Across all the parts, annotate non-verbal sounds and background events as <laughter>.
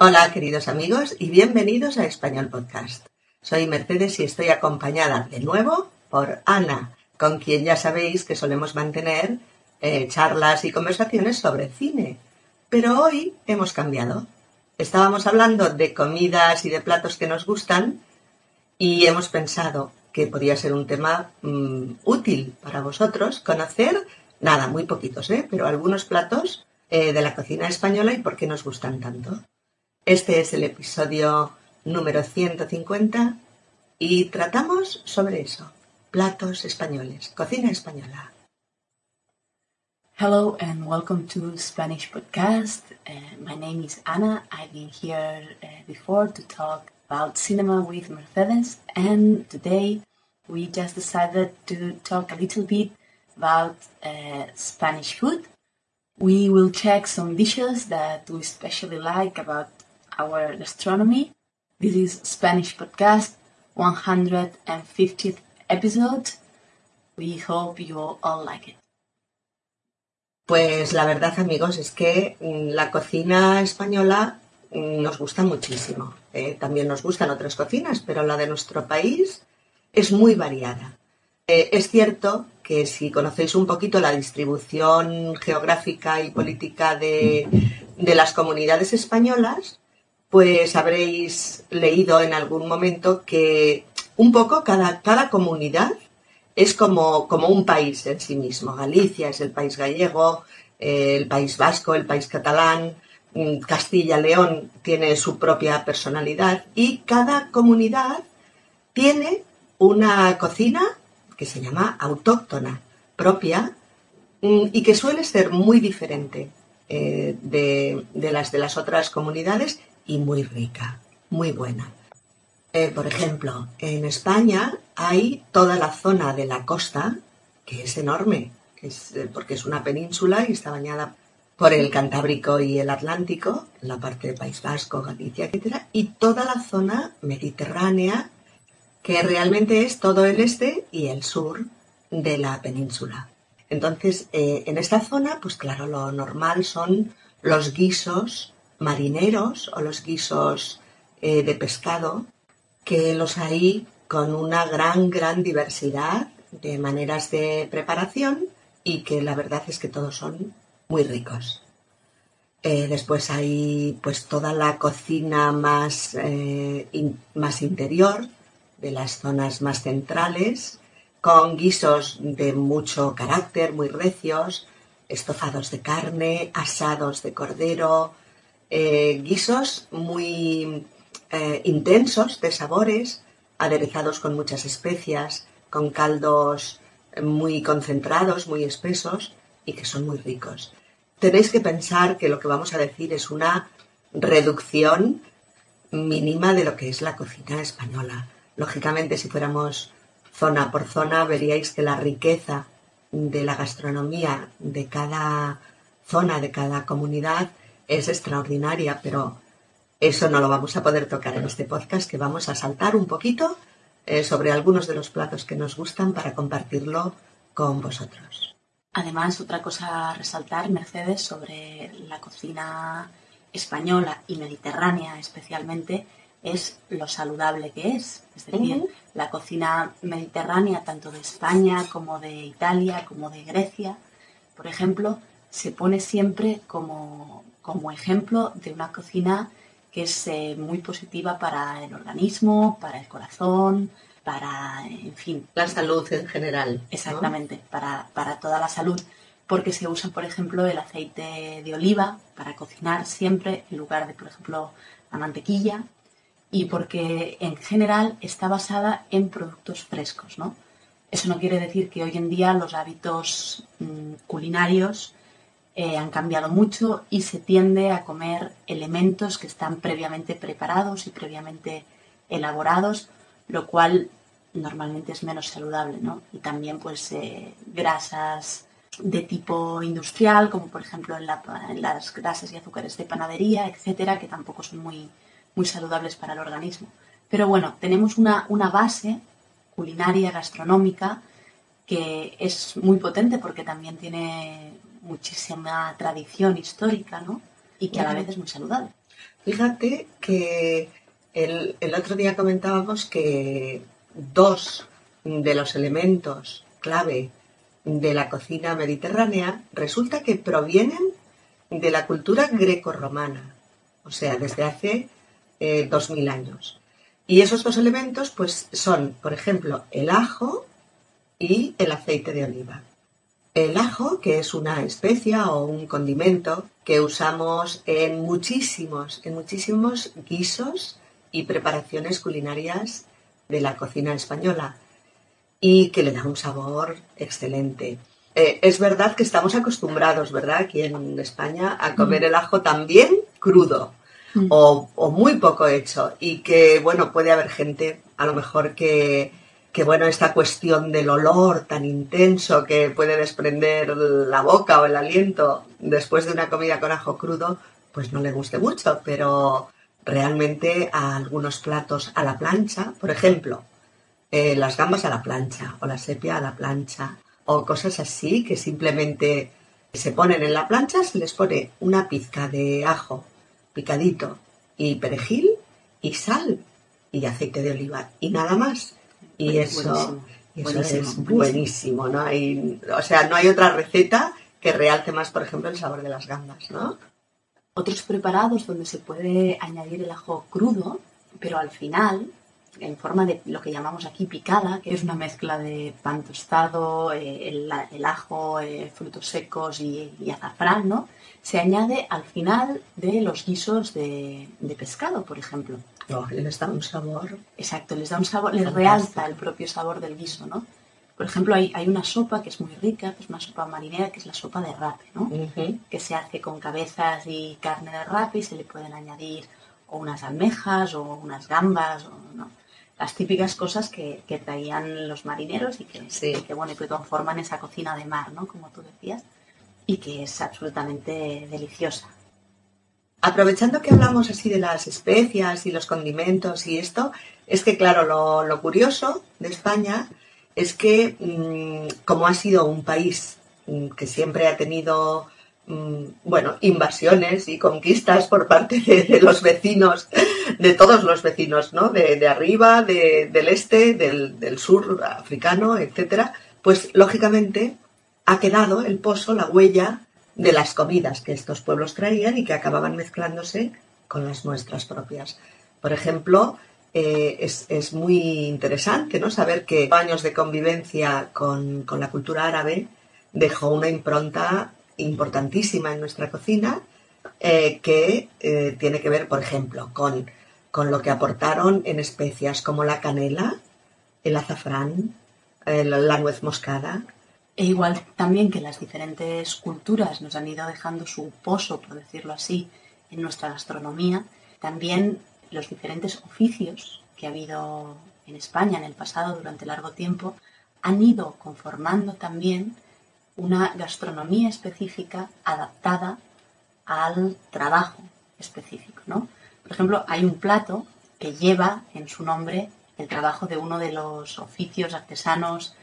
Hola, queridos amigos, y bienvenidos a Español Podcast. Soy Mercedes y estoy acompañada de nuevo por Ana, con quien ya sabéis que solemos mantener eh, charlas y conversaciones sobre cine. Pero hoy hemos cambiado. Estábamos hablando de comidas y de platos que nos gustan y hemos pensado que podría ser un tema mm, útil para vosotros conocer, nada, muy poquitos, ¿eh? pero algunos platos eh, de la cocina española y por qué nos gustan tanto. Este es el episodio número 150 y tratamos sobre eso, platos españoles, cocina española. Hello and welcome to Spanish podcast. Uh, my name is Ana. I've been here uh, before to talk about cinema with Mercedes, and today we just decided to talk a little bit about uh, Spanish food. We will check some dishes that we especially like about our gastronomy. This is Spanish Podcast 150th episode. We hope you all like it. Pues la verdad, amigos, es que mm, la cocina española mm, nos gusta muchísimo. Eh, también nos gustan otras cocinas, pero la de nuestro país es muy variada. Eh, es cierto que si conocéis un poquito la distribución geográfica y política de, de las comunidades españolas, pues habréis leído en algún momento que un poco cada, cada comunidad es como, como un país en sí mismo. Galicia es el país gallego, eh, el país vasco, el país catalán, mm, Castilla-León tiene su propia personalidad y cada comunidad tiene una cocina que se llama autóctona, propia, mm, y que suele ser muy diferente eh, de, de, las de las otras comunidades y muy rica, muy buena. Eh, por ejemplo, en España hay toda la zona de la costa, que es enorme, eh, porque es una península y está bañada por el Cantábrico y el Atlántico, la parte de País Vasco, Galicia, etc. Y toda la zona mediterránea, que realmente es todo el este y el sur de la península. Entonces, eh, en esta zona, pues claro, lo normal son los guisos marineros o los guisos eh, de pescado, que los hay con una gran, gran diversidad de maneras de preparación y que la verdad es que todos son muy ricos. Eh, después hay pues toda la cocina más, eh, más interior, de las zonas más centrales, con guisos de mucho carácter, muy recios, estofados de carne, asados de cordero, eh, guisos muy eh, intensos de sabores, aderezados con muchas especias, con caldos muy concentrados, muy espesos y que son muy ricos. Tenéis que pensar que lo que vamos a decir es una reducción mínima de lo que es la cocina española. Lógicamente, si fuéramos zona por zona, veríais que la riqueza de la gastronomía de cada zona, de cada comunidad, es extraordinaria, pero eso no lo vamos a poder tocar en este podcast, que vamos a saltar un poquito eh, sobre algunos de los platos que nos gustan para compartirlo con vosotros. Además, otra cosa a resaltar, Mercedes, sobre la cocina española y mediterránea especialmente, es lo saludable que es. Es decir, la cocina mediterránea, tanto de España como de Italia, como de Grecia, por ejemplo, se pone siempre como como ejemplo de una cocina que es eh, muy positiva para el organismo, para el corazón, para, en fin. La salud en general. Exactamente, para, para toda la salud. Porque se usa, por ejemplo, el aceite de oliva para cocinar siempre en lugar de, por ejemplo, la mantequilla. Y porque en general está basada en productos frescos, ¿no? Eso no quiere decir que hoy en día los hábitos mmm, culinarios eh, han cambiado mucho y se tiende a comer elementos que están previamente preparados y previamente elaborados, lo cual normalmente es menos saludable, ¿no? Y también pues eh, grasas de tipo industrial, como por ejemplo en, las grasas y azúcares de panadería, etcétera, que tampoco son muy, muy saludables para el organismo. Pero bueno, tenemos una, una base culinaria, gastronómica, que es muy potente porque también tiene muchísima tradición histórica, ¿no? y que a la vez es muy saludable. Fíjate que el, el otro día comentábamos que dos de los elementos clave de la cocina mediterránea resulta que provienen de la cultura grecorromana, o sea, desde hace eh, dos mil años. Y esos dos elementos, pues, son, por ejemplo, el ajo y el aceite de oliva. El ajo, que es una especia o un condimento que usamos en muchísimos, en muchísimos guisos y preparaciones culinarias de la cocina española y que le da un sabor excelente. Eh, es verdad que estamos acostumbrados, ¿verdad? Aquí en España a comer el ajo también crudo mm. o, o, muy poco hecho y que, bueno, puede haber gente a lo mejor que, que, bueno, esta cuestión del olor tan intenso que puede desprender la boca o el aliento después de una comida con ajo crudo, pues no le guste mucho, pero realmente a algunos platos a la plancha, por ejemplo, eh, las gambas a la plancha o la sepia a la plancha o cosas así que simplemente se ponen en la plancha, se les pone una pizca de ajo picadito y perejil y sal y aceite de oliva y nada más. Y eso, es buenísimo, ¿no? Hay, o sea, no hay otra receta que realce más, por ejemplo, el sabor de las gambas, ¿no? Otros preparados donde se puede añadir el ajo crudo, pero al final en forma de lo que llamamos aquí picada, que es una mezcla de pan tostado, eh, el, ajo, eh, frutos secos y, azafrán, ¿no? Se añade al final de los guisos de, pescado, por ejemplo. Oh, les da un sabor. Exacto, les da un sabor, les realza el propio sabor del guiso, ¿no? Por ejemplo, hay, hay, una sopa que es muy rica, que es una sopa marinera, que es la sopa de rape, ¿no? Que se hace con cabezas y carne de rape y se le pueden añadir o unas almejas o unas gambas, o, ¿no? las típicas cosas que, traían los marineros y que, que, bueno, que conforman esa cocina de mar, ¿no? Como tú decías, y que es absolutamente deliciosa. Aprovechando que hablamos así de las especias y los condimentos y esto, es que claro, lo, curioso de España es que mm, como ha sido un país mm, que siempre ha tenido Mm, bueno, invasiones y conquistas por parte de, los vecinos, de todos los vecinos, ¿no? De, arriba, del este, del, sur africano, etcétera, pues lógicamente ha quedado el pozo, la huella de las comidas que estos pueblos traían y que acababan mezclándose con las nuestras propias. Por ejemplo, eh, es, muy interesante ¿no? saber que años de convivencia con, con la cultura árabe dejó una impronta importantísima en nuestra cocina eh, que eh, tiene que ver, por ejemplo, con, con, lo que aportaron en especias como la canela, el azafrán, la nuez moscada. E igual también que las diferentes culturas nos han ido dejando su pozo, por decirlo así, en nuestra gastronomía, también los diferentes oficios que ha habido en España en el pasado durante largo tiempo han ido conformando también una gastronomía específica adaptada al trabajo específico, ¿no? Por ejemplo, hay un plato que lleva en su nombre el trabajo de uno de los oficios artesanos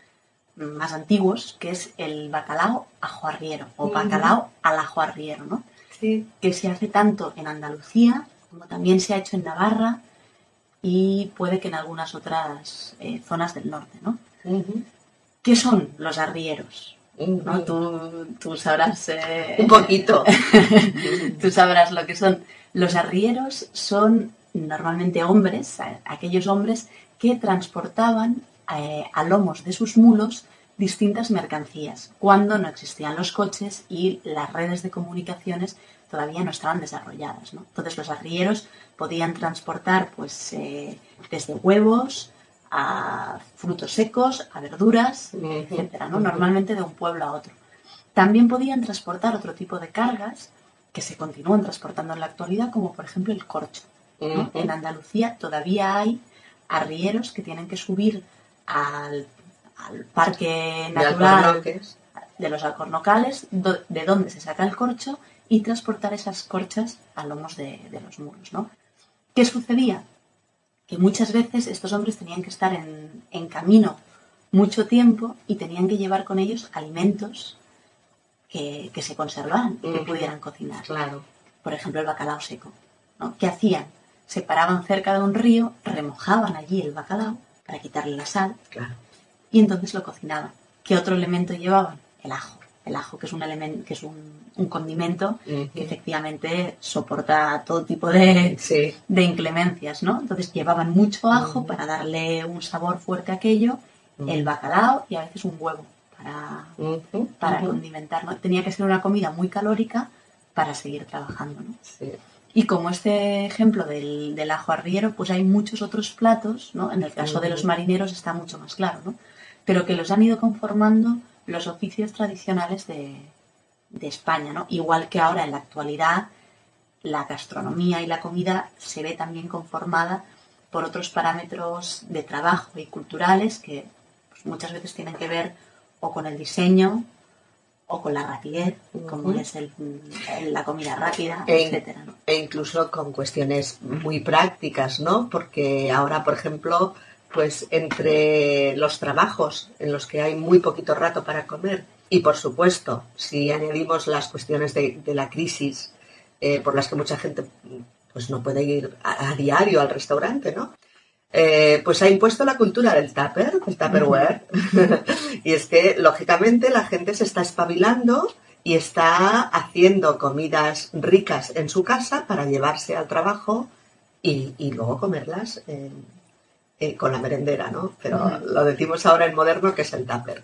más antiguos, que es el bacalao ajuarriero o bacalao al ajuarriero, ¿no? Sí. Que se hace tanto en Andalucía como también se ha hecho en Navarra y puede que en algunas otras eh, zonas del norte, ¿no? ¿Qué son los arrieros? ¿no? Tú, sabrás... Eh, Un poquito. <laughs> tú sabrás lo que son. Los arrieros son normalmente hombres, aquellos hombres que transportaban eh, a lomos de sus mulos distintas mercancías, cuando no existían los coches y las redes de comunicaciones todavía no estaban desarrolladas. Entonces los arrieros podían transportar pues, eh, desde huevos, a frutos secos, a verduras, etcétera, ¿no? Normalmente de un pueblo a otro. También podían transportar otro tipo de cargas que se continúan transportando en la actualidad, como por ejemplo el corcho. En Andalucía todavía hay arrieros que tienen que subir al, parque natural de, los alcornocales, de donde se saca el corcho, y transportar esas corchas a lomos de, de los muros. ¿no? ¿Qué sucedía? que muchas veces estos hombres tenían que estar en, camino mucho tiempo y tenían que llevar con ellos alimentos que, se conservaran y que pudieran cocinar. Claro. por ejemplo, el bacalao seco. ¿no? ¿Qué hacían? Se paraban cerca de un río, remojaban allí el bacalao para quitarle la sal Claro. y entonces lo cocinaban. ¿Qué otro elemento llevaban? El ajo. El ajo, que es un elemento, que es un, un condimento que efectivamente soporta todo tipo de, Sí. de inclemencias, ¿no? Entonces llevaban mucho ajo para darle un sabor fuerte a aquello, el bacalao y a veces un huevo para, para ujú. condimentar, ¿no? Tenía que ser una comida muy calórica para seguir trabajando, ¿no? Sí. Y como este ejemplo del, del ajo arriero, pues hay muchos otros platos, ¿no? En el caso de los marineros está mucho más claro, ¿no? Pero que los han ido conformando los oficios tradicionales de, de España, ¿no? Igual que ahora en la actualidad la gastronomía y la comida se ve también conformada por otros parámetros de trabajo y culturales que pues, muchas veces tienen que ver o con el diseño o con la rapidez, como es el- la comida rápida, E- etcétera, ¿no? E incluso con cuestiones muy prácticas, ¿no? Porque ahora, por ejemplo, pues entre los trabajos en los que hay muy poquito rato para comer y, por supuesto, si añadimos las cuestiones de, de la crisis eh, por las que mucha gente pues no puede ir a, a diario al restaurante, ¿no? Eh, pues ha impuesto la cultura del tupper, del tupperware. <laughs> y es que, lógicamente, la gente se está espabilando y está haciendo comidas ricas en su casa para llevarse al trabajo y, y luego comerlas eh, eh, con la merendera, ¿no? Pero lo decimos ahora en moderno que es el tupper.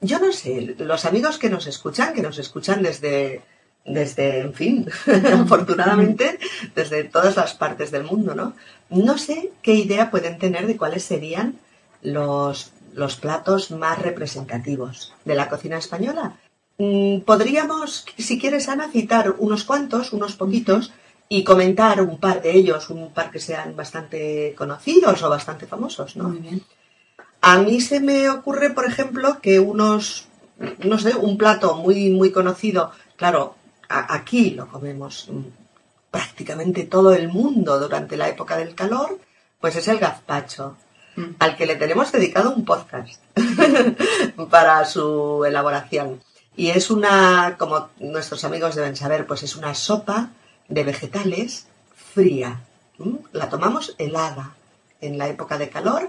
Yo no sé, los amigos que nos escuchan, que nos escuchan desde, desde en fin, <laughs> afortunadamente, desde todas las partes del mundo, ¿no? No sé qué idea pueden tener de cuáles serían los, los platos más representativos de la cocina española. Mm, Podríamos, si quieres, Ana, citar unos cuantos, unos poquitos, y comentar un par de ellos, un par que sean bastante conocidos o bastante famosos, ¿no? Muy bien. A mí se me ocurre, por ejemplo, que unos, no sé, un plato muy, muy conocido, claro, aquí lo comemos mm, prácticamente todo el mundo durante la época del calor, pues es el gazpacho, Mm. al que le tenemos dedicado un podcast <laughs> para su elaboración. Y es una, como nuestros amigos deben saber, pues es una sopa de vegetales fría. La tomamos helada en la época de calor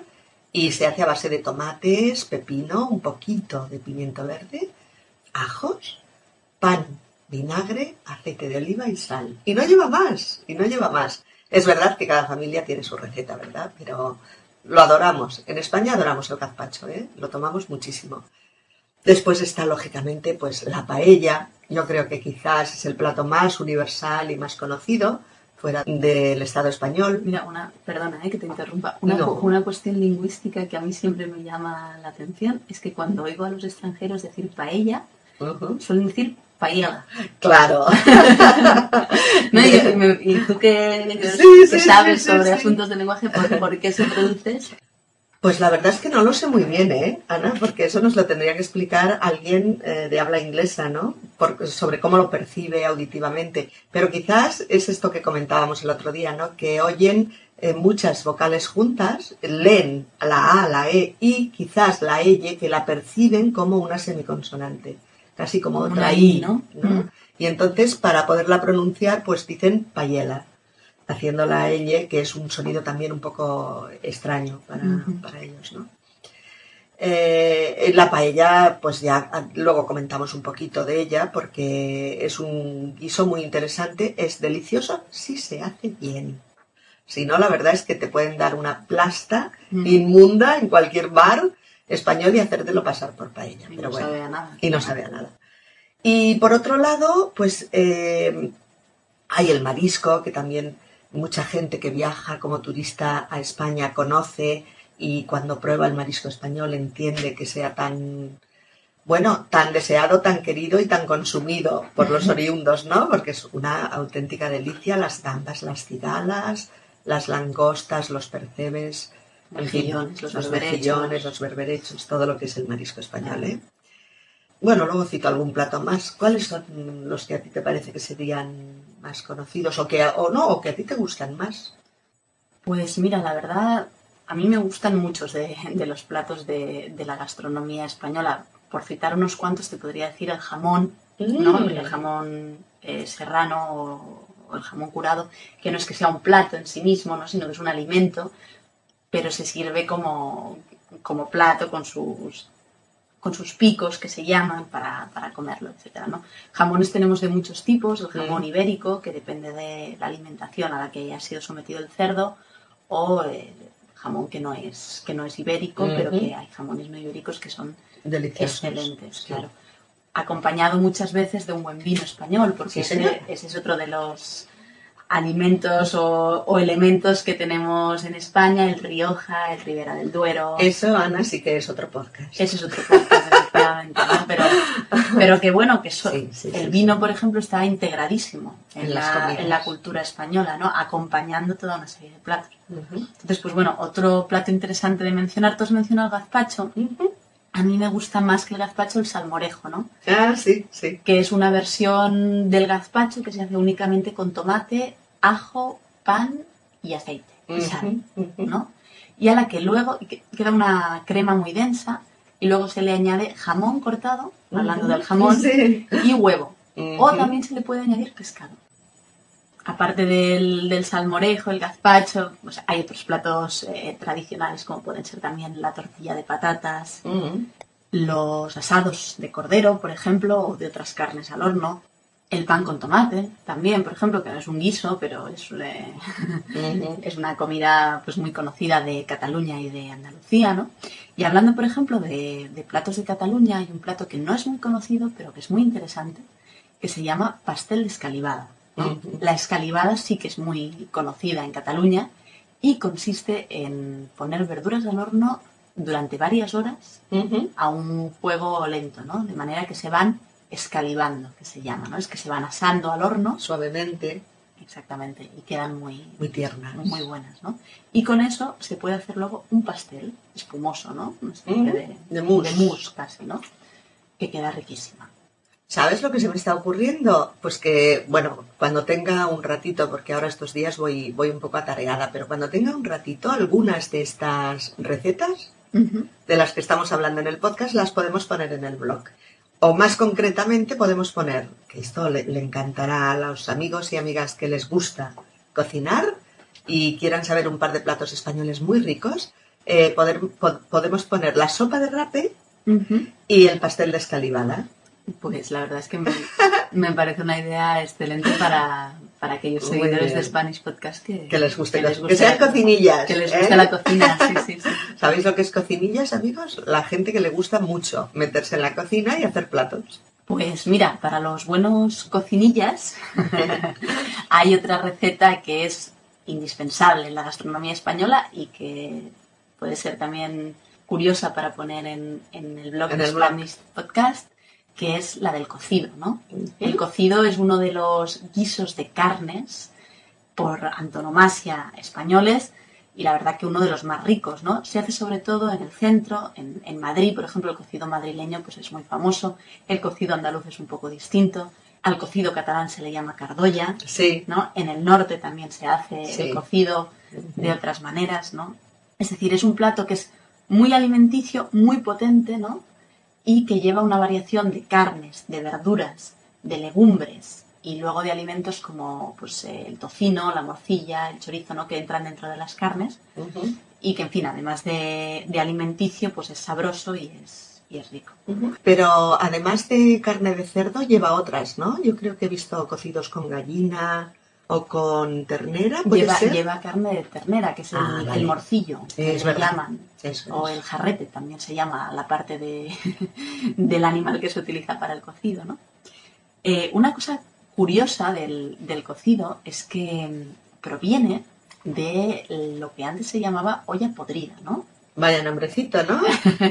y se hace a base de tomates, pepino, un poquito de pimiento verde, ajos, pan, vinagre, aceite de oliva y sal. Y no lleva más, y no lleva más. Es verdad que cada familia tiene su receta, ¿verdad? Pero lo adoramos. En España adoramos el gazpacho, ¿eh? Lo tomamos muchísimo. Después está, lógicamente, pues la paella. Yo creo que quizás es el plato más universal y más conocido fuera del Estado español. Mira, una, perdona eh, que te interrumpa, una, No. cu- una cuestión lingüística que a mí siempre me llama la atención es que cuando oigo a los extranjeros decir paella, suelen decir Claro. <laughs> ¿no? Y, tú Sí, sí, sabes sí, sobre asuntos de lenguaje, ¿por, por qué se produce eso? Pues la verdad es que no lo sé muy bien, ¿eh, Ana? Porque eso nos lo tendría que explicar alguien eh, de habla inglesa, ¿no? Por- sobre cómo lo percibe auditivamente. Pero quizás es esto que comentábamos el otro día, ¿no? Que oyen eh, muchas vocales juntas, leen la A, la E y quizás la E que la perciben como una semiconsonante, casi como Como otra I, I, ¿no? ¿no? Mm. Y entonces, para poderla pronunciar, pues dicen payela, haciendo la L, que es un sonido también un poco extraño para, para ellos, ¿no? Eh, la paella, pues ya ah, luego comentamos un poquito de ella, porque es un guiso muy interesante, es delicioso si se hace bien. Si no, la verdad es que te pueden dar una plasta Mm. inmunda en cualquier bar español y hacértelo pasar por paella. Y Pero no bueno sabe a nada. y no sabe a nada. Y por otro lado, pues eh, hay el marisco, que también mucha gente que viaja como turista a España conoce y cuando prueba el marisco español entiende que sea tan, bueno, tan deseado, tan querido y tan consumido por los <laughs> oriundos, ¿no? Porque es una auténtica delicia, las gambas, las cigalas, las langostas, los percebes, Mejillones, los los mejillones, los berberechos, todo lo que es el marisco español, ¿eh? Bueno, luego cito algún plato más. ¿Cuáles son los que a ti te parece que serían más conocidos o que o no o que a ti te gustan más? Pues mira, la verdad, a mí me gustan muchos de, de los platos de, de la gastronomía española. Por citar unos cuantos, te podría decir el jamón, ¿no? Mm. El jamón eh, serrano o, o el jamón curado, que no es que sea un plato en sí mismo, ¿no? sino que es un alimento, pero se sirve como, como plato con sus con sus picos que se llaman para, para comerlo, etcétera, ¿no? Jamones tenemos de muchos tipos, el jamón ibérico, que depende de la alimentación a la que haya sido sometido el cerdo, o el jamón que no es, que no es ibérico, pero que hay jamones no ibéricos que son Deliciosos. excelentes, claro. Acompañado muchas veces de un buen vino español, porque Sí, ese, ese es otro de los alimentos o, o elementos que tenemos en España, el Rioja, el Ribera del Duero. Eso, Ana, sí que es otro podcast. Ese es otro podcast, efectivamente, ¿no? Pero, pero que bueno, que so- Sí, sí, el sí, vino, por ejemplo, está integradísimo en, la, en la cultura española, ¿no? Acompañando toda una serie de platos. Entonces, pues bueno, otro plato interesante de mencionar, tú has mencionado el gazpacho. A mí me gusta más que el gazpacho el salmorejo, ¿no? Ah, sí, sí. Que es una versión del gazpacho que se hace únicamente con tomate, ajo, pan y aceite y sal. ¿no? Y a la que luego queda una crema muy densa y luego se le añade jamón cortado, hablando del jamón, Sí. y huevo. O también se le puede añadir pescado. Aparte del, del salmorejo, el gazpacho, pues hay otros platos eh, tradicionales como pueden ser también la tortilla de patatas, los asados de cordero, por ejemplo, o de otras carnes al horno, el pan con tomate también, por ejemplo, que no es un guiso, pero es, eh, <laughs> es una comida pues muy conocida de Cataluña y de Andalucía, ¿no? Y hablando, por ejemplo, de, de platos de Cataluña, hay un plato que no es muy conocido, pero que es muy interesante, que se llama pastel de escalivada. La escalivada sí que es muy conocida en Cataluña y consiste en poner verduras al horno durante varias horas a un fuego lento, ¿no? De manera que se van escalivando, que se llama, ¿no? Es que se van asando al horno, Suavemente, exactamente, y quedan muy, muy tiernas. muy buenas, ¿no? Y con eso se puede hacer luego un pastel espumoso, ¿no? Una especie Mm, de, de mousse. de mousse casi, ¿no? Que queda riquísima. ¿Sabes lo que se me está ocurriendo? Pues que, bueno, cuando tenga un ratito, porque ahora estos días voy, voy un poco atareada, pero cuando tenga un ratito, algunas de estas recetas de las que estamos hablando en el podcast las podemos poner en el blog. O más concretamente podemos poner, que esto le, le encantará a los amigos y amigas que les gusta cocinar y quieran saber un par de platos españoles muy ricos, eh, poder- po- podemos poner la sopa de rape y el pastel de escalivada. Pues la verdad es que me, me parece una idea excelente para, para aquellos Muy seguidores de. Spanish Podcast que, Que les guste, les que sean la- cocinillas. Que les ¿eh? guste la cocina, sí, sí, sí. <laughs> ¿Sabéis lo que es cocinillas, amigos? La gente que le gusta mucho meterse en la cocina y hacer platos. Pues mira, para los buenos cocinillas <laughs> hay otra receta que es indispensable en la gastronomía española y que puede ser también curiosa para poner en, en el blog En de el blog. Spanish Podcast, que es la del cocido, ¿no? El cocido es uno de los guisos de carnes por antonomasia españoles y la verdad que uno de los más ricos, ¿no? Se hace sobre todo en el centro, en, en Madrid, por ejemplo, el cocido madrileño pues es muy famoso, el cocido andaluz es un poco distinto, al cocido catalán se le llama cardoya, Sí. ¿no? En el norte también se hace Sí. el cocido de otras maneras, ¿no? Es decir, es un plato que es muy alimenticio, muy potente, ¿no? Y que lleva una variación de carnes, de verduras, de legumbres y luego de alimentos como pues, el tocino, la morcilla, el chorizo, ¿no? Que entran dentro de las carnes y que, en fin, además de, de alimenticio, pues es sabroso y es, y es rico. Pero además de carne de cerdo lleva otras, ¿no? Yo creo que he visto cocidos con gallina o con ternera, ¿puede Lleva, ser? lleva carne de ternera, que es el, Ah, vale. el morcillo, que Es le verdad. llaman. Eso O es. el jarrete también se llama la parte de, <laughs> del animal que se utiliza para el cocido, ¿no? Eh, una cosa curiosa del, del cocido es que mm, proviene de lo que antes se llamaba olla podrida, ¿no? Vaya nombrecito, ¿no?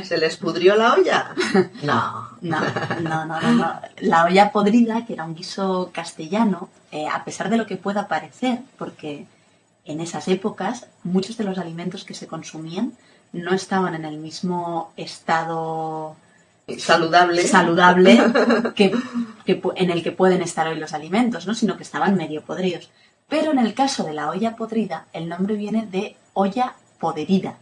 ¿Se les pudrió la olla? No. No, no, no, no, no. La olla podrida, que era un guiso castellano, eh, a pesar de lo que pueda parecer, porque en esas épocas muchos de los alimentos que se consumían no estaban en el mismo estado Saludable. saludable que, en el que pueden estar hoy los alimentos, ¿no? sino que estaban medio podridos. Pero en el caso de la olla podrida, el nombre viene de olla poderida.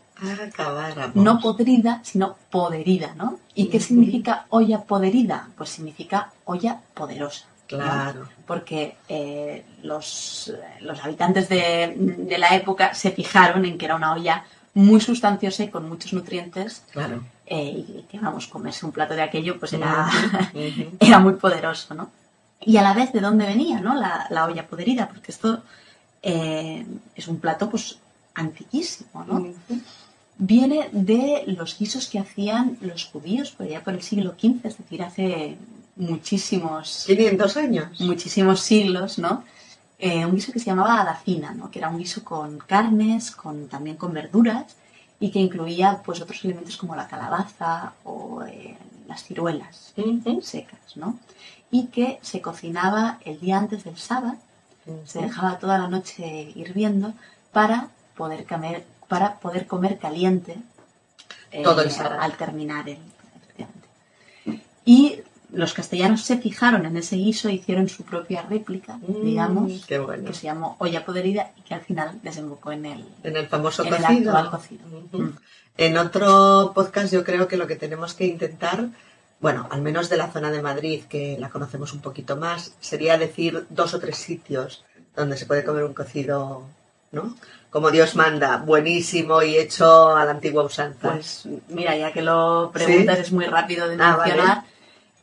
No podrida, sino poderida, ¿no? ¿Y qué significa olla poderida? Pues significa olla poderosa. Claro. Porque eh, los, los, habitantes de, de, la época se fijaron en que era una olla muy sustanciosa y con muchos nutrientes. Claro. Eh, y que, vamos, comerse un plato de aquello, pues era, <laughs> era muy poderoso, ¿no? Y a la vez, ¿de dónde venía, no? La, la olla poderida, porque esto eh, es un plato, pues, antiquísimo, ¿no? Viene de los guisos que hacían los judíos por allá por el siglo XV, es decir, hace muchísimos... 500 años. Muchísimos siglos, ¿no? Eh, un guiso que se llamaba adafina, ¿no? Que era un guiso con carnes, con, también con verduras y que incluía pues otros elementos como la calabaza o eh, las ciruelas secas, ¿no? Y que se cocinaba el día antes del sábado, se dejaba toda la noche hirviendo para poder comer, para poder comer caliente Todo el eh, al terminar el, y los castellanos se fijaron en ese guiso e hicieron su propia réplica, Mm, digamos, bueno. que se llamó olla poderida y que al final desembocó en el, En el famoso en el cocido. actual cocido. Ujú. Mm. En otro podcast yo creo que lo que tenemos que intentar, bueno, al menos de la zona de Madrid, que la conocemos un poquito más, sería decir dos o tres sitios donde se puede comer un cocido, ¿no? Como Dios manda, buenísimo y hecho a la antigua usanza. Pues mira, ya que lo preguntas, ¿Sí? es muy rápido de Ah, mencionar.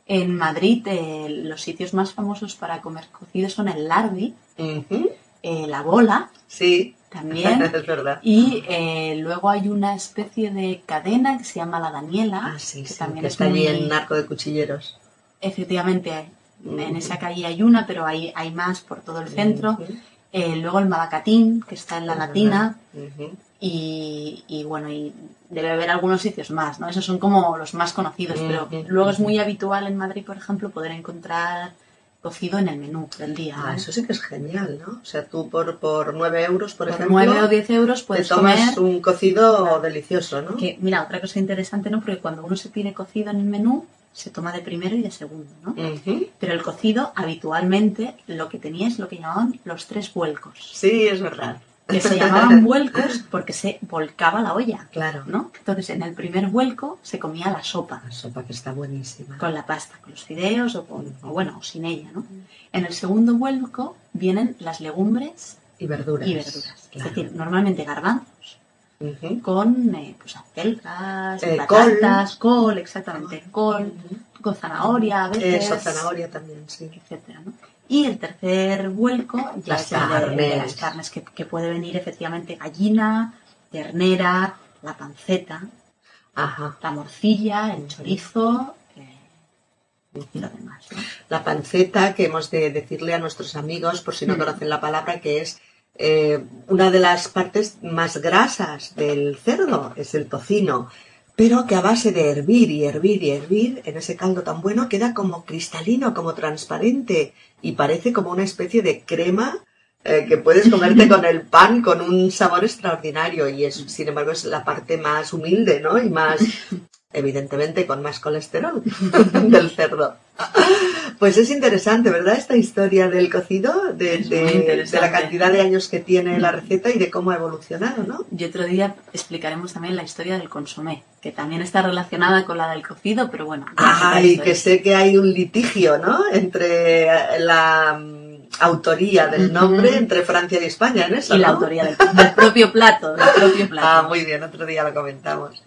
En Madrid, eh, los sitios más famosos para comer cocido son el Lardi, eh, la Bola Sí, también, <laughs> es verdad. y eh, luego hay una especie de cadena que se llama la Daniela, Ah, sí, que sí, también que es está allí muy- en Arco de Cuchilleros. Efectivamente, en esa calle hay una, pero hay, hay más por todo el centro. Eh, luego el Malacatín, que está en la Latina. Y, y, bueno, y debe haber algunos sitios más, ¿no? Esos son como los más conocidos, pero luego es muy habitual en Madrid, por ejemplo, poder encontrar cocido en el menú del día. Ah, eso sí que es genial, ¿no? O sea, tú por, por 9 euros, por, Por ejemplo, 9 o 10 euros te puedes tomas comer. un cocido Claro. delicioso, ¿no? Que, mira, otra cosa interesante, ¿no? Porque cuando uno se pide cocido en el menú, se toma de primero y de segundo, ¿no? Pero el cocido, habitualmente, lo que tenía es lo que llamaban los tres vuelcos. Sí, es verdad. Que se llamaban vuelcos porque se volcaba la olla, Claro. ¿no? Entonces, en el primer vuelco se comía la sopa. La sopa que está buenísima. con la pasta, con los fideos o, con, o bueno, o sin ella, ¿no? En el segundo vuelco vienen las legumbres Y verduras. y verduras. Claro. Es decir, normalmente garbanzos Con eh, pues acelgas, Eh, patatas, col. exactamente, col, con zanahoria a veces, Eso, zanahoria también, sí. etcétera, ¿no? Y el tercer vuelco ya Las es el de- de, carnes. las carnes, que, que puede venir efectivamente gallina, ternera, la panceta, Ajá. la morcilla, el chorizo eh, y lo demás, ¿no? La panceta, que hemos de decirle a nuestros amigos, por si no Mm. conocen la palabra, que es eh, una de las partes más grasas del cerdo, es el tocino. Pero que a base de hervir y hervir y hervir, en ese caldo tan bueno, queda como cristalino, como transparente y parece como una especie de crema eh, que puedes comerte con el pan con un sabor extraordinario y es, sin embargo, es la parte más humilde, ¿no? Y más, evidentemente, con más colesterol <laughs> del cerdo. Pues es interesante, ¿verdad? Esta historia del cocido, de, la cantidad de años que tiene la receta y de cómo ha evolucionado, ¿no? Y otro día explicaremos también la historia del consomé, que también está relacionada con la del cocido, pero bueno. Ay, que sé que hay un litigio, ¿no? Entre la mm, autoría del nombre entre Francia y España en eso, Y la ¿no? autoría del, del propio plato, del propio plato. Ah, muy bien, otro día lo comentamos.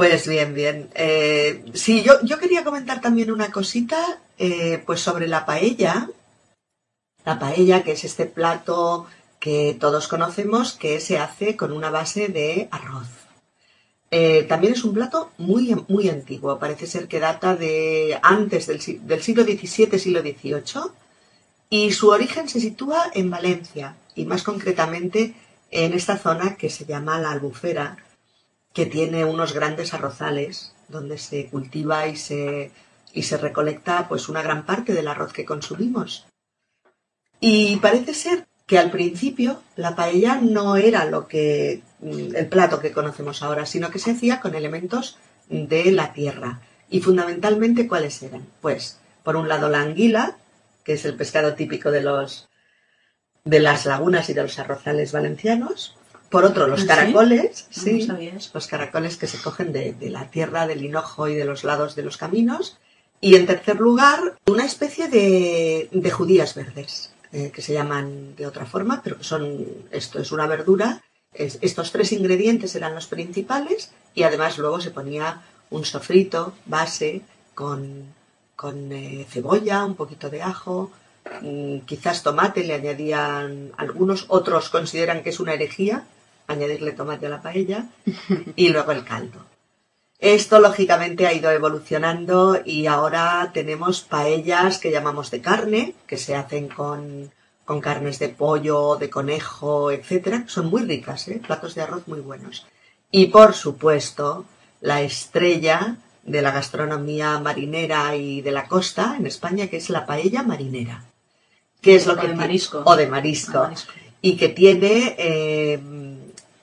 Pues bien, bien. Eh, sí, yo, yo quería comentar también una cosita, eh, pues sobre la paella. La paella, que es este plato que todos conocemos, que se hace con una base de arroz. Eh, también es un plato muy, muy antiguo, parece ser que data de antes del, del siglo XVII, siglo XVIII, y su origen se sitúa en Valencia, y más concretamente en esta zona que se llama la Albufera, que tiene unos grandes arrozales donde se cultiva y se, y se recolecta pues una gran parte del arroz que consumimos. Y parece ser que al principio la paella no era lo que mm, el plato que conocemos ahora, sino que se hacía con elementos de la tierra. Y fundamentalmente, ¿cuáles eran? Pues, por un lado, la anguila, que es el pescado típico de los de las lagunas y de los arrozales valencianos. Por otro, los ¿Ah, caracoles, No, sí, no los caracoles que se cogen de, de la tierra, del hinojo y de los lados de los caminos. Y en tercer lugar, una especie de, de judías verdes, eh, que se llaman de otra forma, pero que son, esto es una verdura. Es- estos tres ingredientes eran los principales y además luego se ponía un sofrito base con, con eh, cebolla, un poquito de ajo, mm, quizás tomate, le añadían algunos, otros consideran que es una herejía añadirle tomate a la paella y luego el caldo. Esto lógicamente ha ido evolucionando y ahora tenemos paellas que llamamos de carne, que se hacen con, con carnes de pollo, de conejo, etcétera. Son muy ricas, ¿eh? platos de arroz muy buenos. Y por supuesto, la estrella de la gastronomía marinera y de la costa en España, que es la paella marinera. Que es lo O que de marisco. O de marisco. Marisco. Y que tiene eh,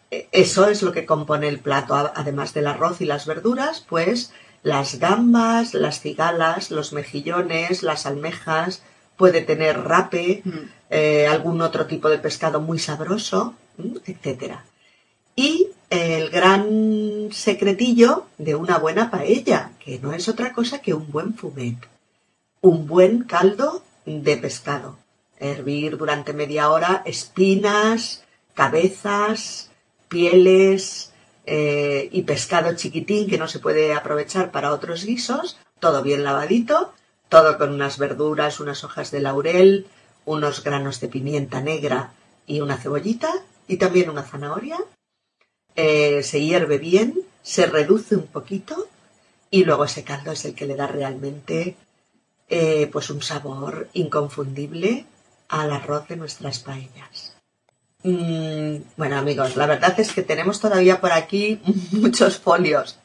eso es lo que compone el plato, además del arroz y las verduras, pues las gambas, las cigalas, los mejillones, las almejas, puede tener rape, Mm. eh, algún otro tipo de pescado muy sabroso, etcétera. Y el gran secretillo de una buena paella, que no es otra cosa que un buen fumet, un buen caldo de pescado. Hervir durante media hora espinas, cabezas, pieles eh, y pescado chiquitín que no se puede aprovechar para otros guisos, todo bien lavadito, todo con unas verduras, unas hojas de laurel, unos granos de pimienta negra y una cebollita y también una zanahoria. Eh, se hierve bien, se reduce un poquito y luego ese caldo es el que le da realmente eh, pues un sabor inconfundible al arroz de nuestras paellas. Mm, bueno amigos, la verdad es que tenemos todavía por aquí <laughs> muchos folios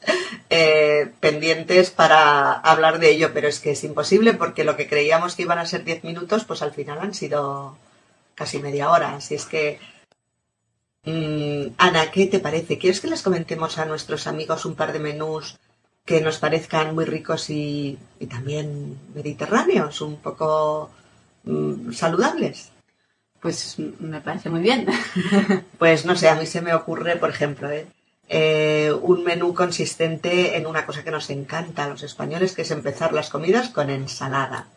eh, pendientes para hablar de ello, pero es que es imposible porque lo que creíamos que iban a ser 10 minutos, pues al final han sido casi media hora. Así es que, mm, Ana, ¿qué te parece? ¿Quieres que les comentemos a nuestros amigos un par de menús que nos parezcan muy ricos y, también mediterráneos, un poco mm, saludables? Pues me parece muy bien. <laughs> Pues no sé, a mí se me ocurre, por ejemplo, ¿eh? Eh, un menú consistente en una cosa que nos encanta a los españoles, que es empezar las comidas con ensalada.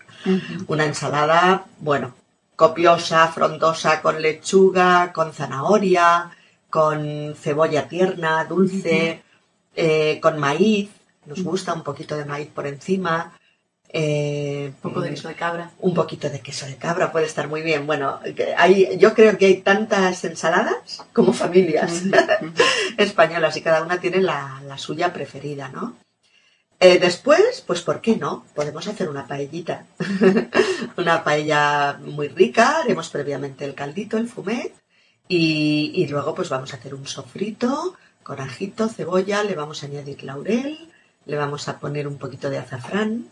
Una ensalada, bueno, copiosa, frondosa, con lechuga, con zanahoria, con cebolla tierna, dulce, eh, con maíz. Nos gusta un poquito de maíz por encima. Eh, Un poco de queso de cabra. un poquito de queso de cabra puede estar muy bien. Bueno, hay, yo creo que hay tantas ensaladas como familias <laughs> españolas y cada una tiene la, la suya preferida, ¿no? Eh, después, pues ¿por qué no? Podemos hacer una paellita. <laughs> una paella muy rica, haremos previamente el caldito, el fumet, y, y luego pues vamos a hacer un sofrito con ajito, cebolla, le vamos a añadir laurel, le vamos a poner un poquito de azafrán,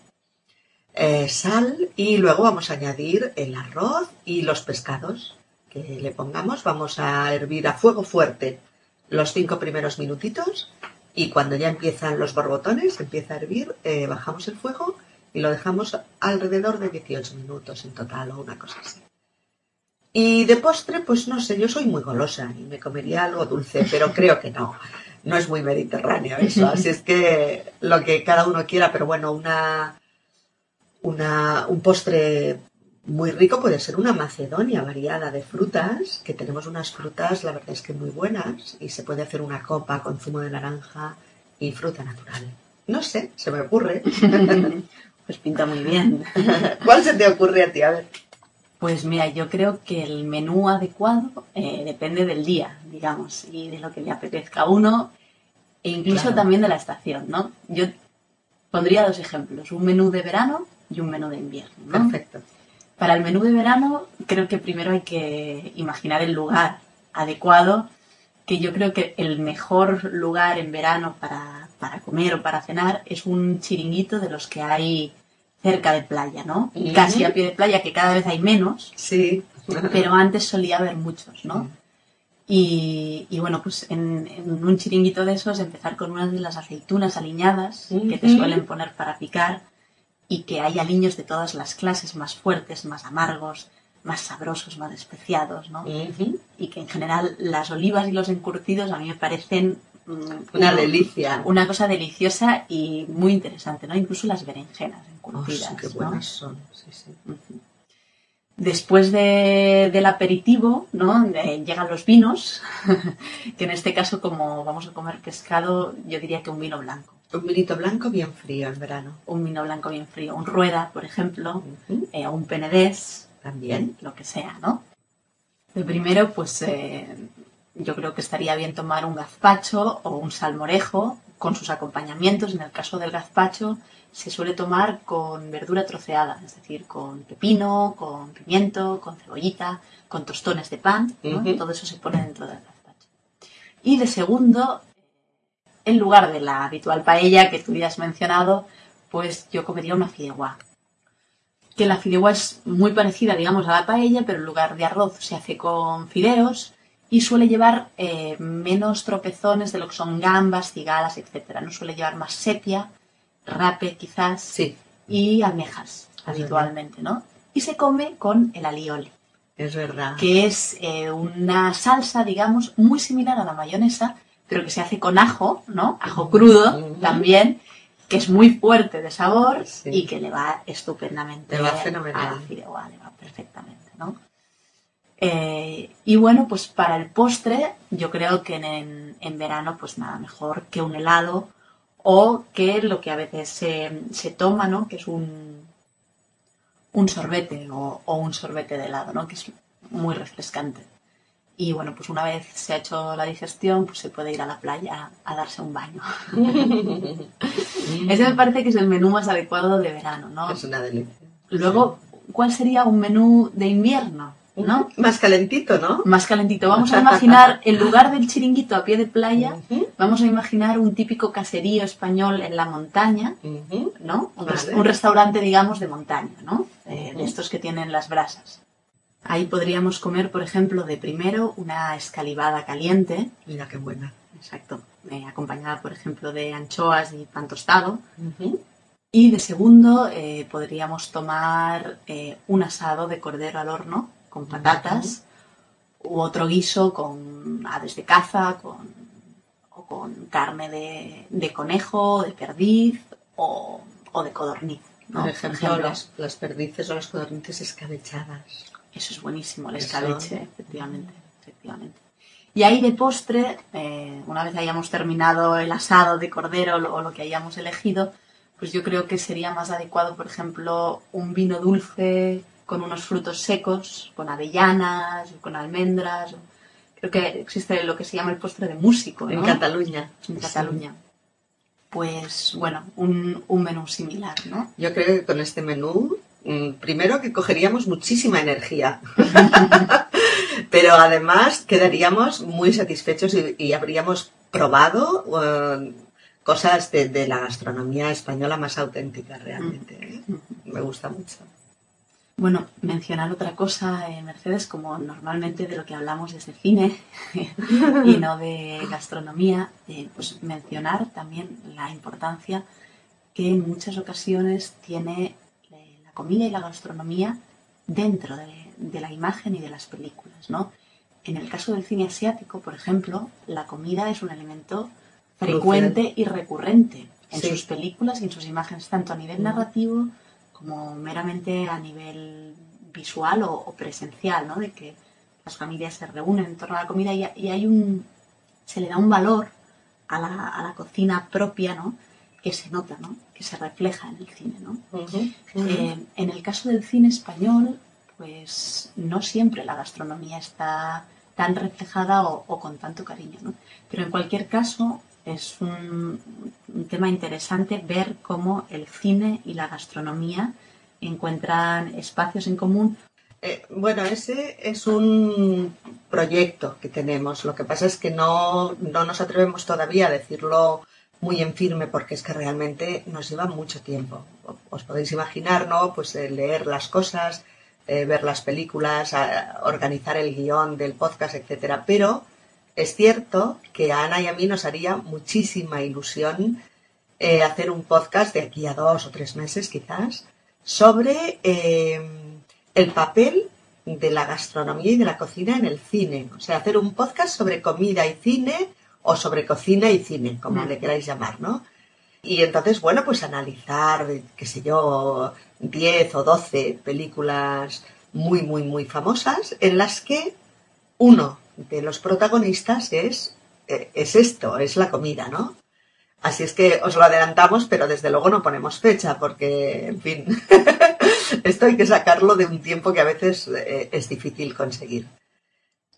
eh, sal y luego vamos a añadir el arroz y los pescados que le pongamos. Vamos a hervir a fuego fuerte los cinco primeros minutitos y cuando ya empiezan los borbotones, empieza a hervir, eh, bajamos el fuego y lo dejamos alrededor de 18 minutos en total o una cosa así. Y de postre, pues no sé, yo soy muy golosa y me comería algo dulce, pero creo que no. No es muy mediterráneo eso, así es que lo que cada uno quiera, pero bueno, una, una, un postre muy rico puede ser una macedonia variada de frutas, que tenemos unas frutas, la verdad es que muy buenas, y se puede hacer una copa con zumo de naranja y fruta natural. No sé, se me ocurre. <laughs> Pues pinta muy bien. <laughs> ¿Cuál se te ocurre a ti? A ver. Pues mira, yo creo que el menú adecuado eh, depende del día, digamos, y de lo que le apetezca a uno, e incluso Claro. también de la estación, ¿no? Yo pondría dos ejemplos, un menú de verano y un menú de invierno, ¿no? Perfecto. Para el menú de verano, creo que primero hay que imaginar el lugar adecuado, que yo creo que el mejor lugar en verano para, para comer o para cenar es un chiringuito de los que hay cerca de playa, ¿no? Casi a pie de playa, que cada vez hay menos, Sí. pero antes solía haber muchos, ¿no? Y, y bueno, pues en, en un chiringuito de esos empezar con unas de las aceitunas aliñadas que te suelen poner para picar y que hay aliños de todas las clases, más fuertes, más amargos, más sabrosos, más especiados, ¿no? Y que en general las olivas y los encurtidos a mí me parecen mm, Una un- delicia. una cosa deliciosa y muy interesante, ¿no? Incluso las berenjenas. curtidas. Oh, qué ¿no? buenas son. Sí, sí. Ujú. Después de- del aperitivo, ¿no? Eh, llegan los vinos, <laughs> que en este caso, como vamos a comer pescado, yo diría que un vino blanco. Un vinito blanco bien frío en verano. Un vino blanco bien frío, un rueda, por ejemplo, eh, o un penedés, También. lo que sea, ¿no? De primero, pues eh, yo creo que estaría bien tomar un gazpacho o un salmorejo con sus acompañamientos. En el caso del gazpacho, se suele tomar con verdura troceada, es decir, con pepino, con pimiento, con cebollita, con tostones de pan, todo eso se pone dentro del gazpacho. Y de segundo, en lugar de la habitual paella que tú ya has mencionado, pues yo comería una fideuá. Que la fideuá es muy parecida, digamos, a la paella, pero en lugar de arroz se hace con fideos y suele llevar eh, menos tropezones de lo que son gambas, cigalas, etc. No suele llevar más sepia, rape quizás Sí, y almejas Es habitualmente, ¿no? Y se come con el alioli, es verdad. que es eh, una salsa, digamos, muy similar a la mayonesa, pero que se hace con ajo, ¿no? Ajo crudo también, que es muy fuerte de sabor Sí. y que le va estupendamente Le va a fenomenal. la fideuá, le va perfectamente, ¿no? Eh, y bueno, pues para el postre, yo creo que en, en verano, pues nada mejor que un helado o que lo que a veces se, se toma, ¿no? Que es un, un sorbete o, o un sorbete de helado, ¿no? Que es muy refrescante. Y bueno, pues una vez se ha hecho la digestión, pues se puede ir a la playa a darse un baño. <laughs> Ese me parece que es el menú más adecuado de verano, ¿no? Es una delicia. Luego, ¿cuál sería un menú de invierno? ¿No? <laughs> Más calentito, ¿no? Más calentito. Vamos a imaginar, <laughs> en lugar del chiringuito a pie de playa, vamos a imaginar un típico caserío español en la montaña. ¿no? Un, Vale. restaurante, digamos, de montaña, ¿no? Eh, de estos que tienen las brasas. Ahí podríamos comer, por ejemplo, de primero una escalivada caliente, Mira qué buena. exacto, eh, acompañada, por ejemplo, de anchoas y pan tostado. Ujú. Y de segundo eh, podríamos tomar eh, un asado de cordero al horno con patatas u otro guiso con aves de caza con, o con carne de, de conejo, de perdiz o, o de codorniz. ¿no? Por ejemplo, las, las perdices o las codornices escabechadas. Eso es buenísimo, el escabeche, efectivamente, efectivamente. Y ahí de postre, eh, una vez hayamos terminado el asado de cordero o lo que hayamos elegido, pues yo creo que sería más adecuado, por ejemplo, un vino dulce con unos frutos secos, con avellanas, o con almendras. Creo que existe lo que se llama el postre de músico, En. Cataluña. En Cataluña. Pues bueno, un, un menú similar, ¿no? Yo creo que con este menú, primero que cogeríamos muchísima energía, <laughs> pero además quedaríamos muy satisfechos y, y habríamos probado eh, cosas de, de la gastronomía española más auténtica realmente. ¿eh? Me gusta mucho. Bueno, mencionar otra cosa, eh, Mercedes, como normalmente de lo que hablamos es de cine <laughs> y no de gastronomía, eh, pues mencionar también la importancia que en muchas ocasiones tiene comida y la gastronomía dentro de, de la imagen y de las películas, ¿no? En el caso del cine asiático, por ejemplo, la comida es un elemento frecuente y recurrente en Sí. sus películas y en sus imágenes, tanto a nivel narrativo como meramente a nivel visual o, o presencial, ¿no? De que las familias se reúnen en torno a la comida y, y hay un... se le da un valor a la, a la cocina propia, ¿no? Que se nota, ¿no? Que se refleja en el cine, ¿no? Eh, en el caso del cine español, pues no siempre la gastronomía está tan reflejada o, o con tanto cariño, ¿no? Pero en cualquier caso es un, un tema interesante ver cómo el cine y la gastronomía encuentran espacios en común. Eh, bueno, ese es un proyecto que tenemos. Lo que pasa es que no, no nos atrevemos todavía a decirlo muy en firme porque es que realmente nos lleva mucho tiempo. Os podéis imaginar, ¿no? Pues eh, leer las cosas, eh, ver las películas, organizar el guion del podcast, etcétera. Pero es cierto que a Ana y a mí nos haría muchísima ilusión eh, hacer un podcast de aquí a dos o tres meses quizás sobre el papel de la gastronomía y de la cocina en el cine. O sea, hacer un podcast sobre comida y cine o sobre cocina y cine, como le queráis llamar, ¿no? Y entonces, bueno, pues analizar, qué sé yo, 10 o 12 películas muy, muy, muy famosas en las que uno de los protagonistas es, eh, es esto, es la comida, ¿no? Así es que os lo adelantamos, pero desde luego no ponemos fecha, porque, en fin, <laughs> esto hay que sacarlo de un tiempo que a veces eh, es difícil conseguir.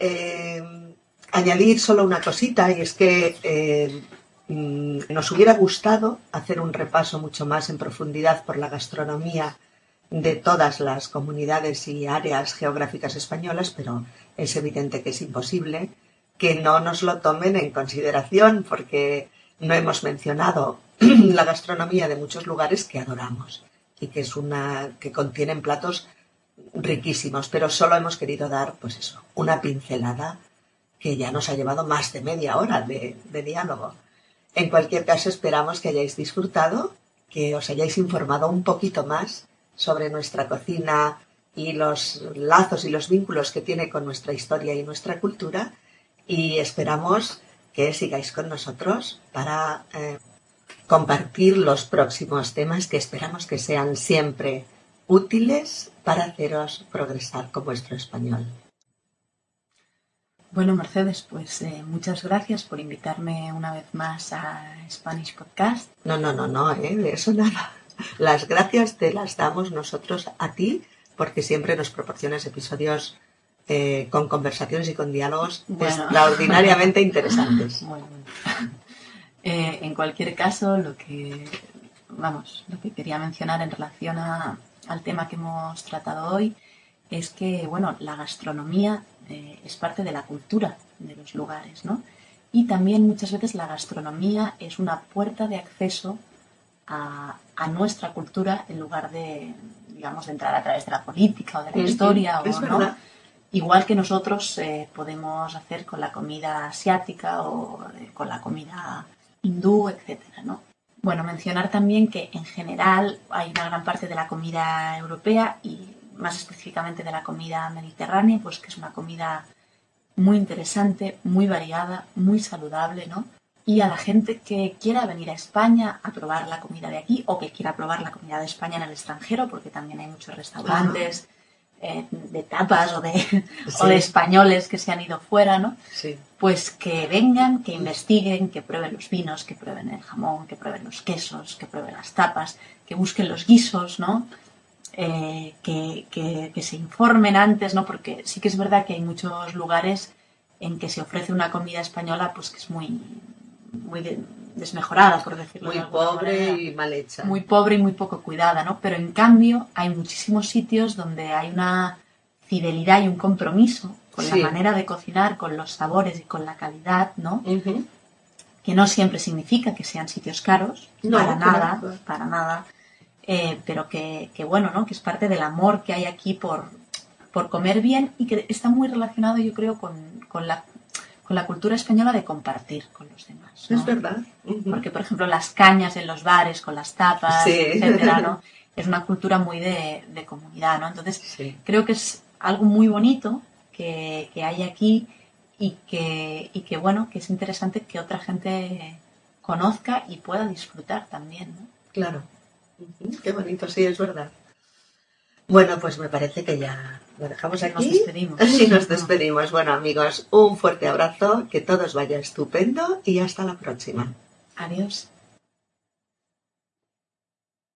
Eh, añadir solo una cosita, y es que eh, mm, nos hubiera gustado hacer un repaso mucho más en profundidad por la gastronomía de todas las comunidades y áreas geográficas españolas, pero es evidente que es imposible que no nos lo tomen en consideración, porque no hemos mencionado <clears throat> la gastronomía de muchos lugares que adoramos y que es una que contienen platos riquísimos, pero solo hemos querido dar, pues eso, una pincelada que ya nos ha llevado más de media hora de, diálogo. En cualquier caso, esperamos que hayáis disfrutado, que os hayáis informado un poquito más sobre nuestra cocina y los lazos y los vínculos que tiene con nuestra historia y nuestra cultura y esperamos que sigáis con nosotros para eh, compartir los próximos temas que esperamos que sean siempre útiles para haceros progresar con vuestro español. Bueno, Mercedes, pues eh, muchas gracias por invitarme una vez más a Spanish Podcast. No, no, no, no, ¿eh? de eso nada. Las gracias te las damos nosotros a ti porque siempre nos proporcionas episodios eh, con conversaciones y con diálogos Bueno. extraordinariamente interesantes. <laughs> Bueno, eh, en cualquier caso, lo que vamos, lo que quería mencionar en relación a- al tema que hemos tratado hoy es que bueno, la gastronomía eh, es parte de la cultura de los lugares, ¿no? Y también muchas veces la gastronomía es una puerta de acceso a, a nuestra cultura en lugar de, digamos, de entrar a través de la política o de la historia, o, ¿no? verdad. Igual que nosotros eh, podemos hacer con la comida asiática o eh, con la comida hindú, etcétera, ¿no? Bueno, mencionar también que en general hay una gran parte de la comida europea y más específicamente de la comida mediterránea, pues que es una comida muy interesante, muy variada, muy saludable, ¿no? Y a la gente que quiera venir a España a probar la comida de aquí o que quiera probar la comida de España en el extranjero, porque también hay muchos restaurantes eh, de tapas o de, <laughs> o de españoles que se han ido fuera, ¿no? Sí. Pues que vengan, que investiguen, que prueben los vinos, que prueben el jamón, que prueben los quesos, que prueben las tapas, que busquen los guisos, ¿no? Eh, que, que- que se informen antes, ¿no? Porque sí que es verdad que hay muchos lugares en que se ofrece una comida española, pues que es muy, muy de- desmejorada, por decirlo Muy de alguna pobre manera y mal hecha. muy pobre y muy poco cuidada, ¿no? Pero en cambio hay muchísimos sitios donde hay una fidelidad y un compromiso con Sí. la manera de cocinar, con los sabores y con la calidad, ¿no? Que no siempre significa que sean sitios caros, No, para claro, nada, para nada. Eh, pero que, que bueno, ¿no? Que es parte del amor que hay aquí por, por comer bien y que está muy relacionado, yo creo, con, con la, con la cultura española de compartir con los demás. ¿no? Es verdad. Porque, por ejemplo, las cañas en los bares con las tapas, Sí. etcétera, ¿no? <laughs> Es una cultura muy de, de comunidad, ¿no? Entonces, Sí. creo que es algo muy bonito que, que hay aquí y que, y que, bueno, que es interesante que otra gente conozca y pueda disfrutar también, ¿no? Claro. Qué bonito, sí, es verdad. Bueno, pues me parece que ya lo dejamos aquí. Nos despedimos. <laughs> Y nos despedimos. Bueno, amigos, un fuerte abrazo, que todo os vaya estupendo y hasta la próxima. Adiós.